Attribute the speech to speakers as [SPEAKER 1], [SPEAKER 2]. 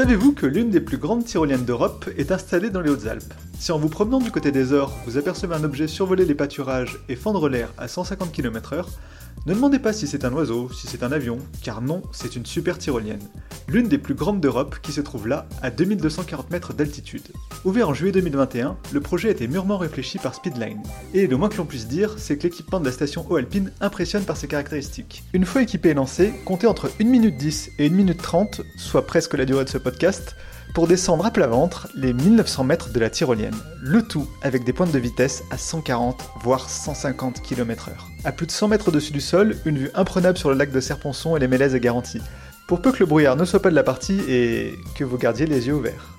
[SPEAKER 1] Savez-vous que l'une des plus grandes tyroliennes d'Europe est installée dans les Hautes-Alpes? Si en vous promenant du côté des Ors, vous apercevez un objet survoler les pâturages et fendre l'air à 150 km/h, ne demandez pas si c'est un oiseau, si c'est un avion, car non, c'est une super tyrolienne. L'une des plus grandes d'Europe qui se trouve là, à 2240 mètres d'altitude. Ouvert en juillet 2021, le projet a été mûrement réfléchi par Speedline. Et le moins que l'on puisse dire, c'est que l'équipement de la station Haut-Alpine impressionne par ses caractéristiques. Une fois équipé et lancé, comptez entre 1 minute 10 et 1 minute 30, soit presque la durée de ce podcast, pour descendre à plat ventre les 1900 mètres de la tyrolienne. Le tout avec des pointes de vitesse à 140 voire 150 km/h. À plus de 100 mètres au-dessus du sol, une vue imprenable sur le lac de Serponçon et les Mélèzes est garantie. Pour peu que le brouillard ne soit pas de la partie et que vous gardiez les yeux ouverts.